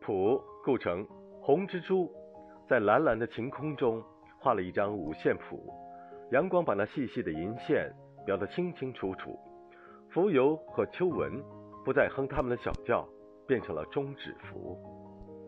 谱构成，红蜘蛛在蓝蓝的晴空中画了一张五线谱，阳光把那细细的银线描得清清楚楚。蜉蝣和秋纹不再哼他们的小调，变成了中指符。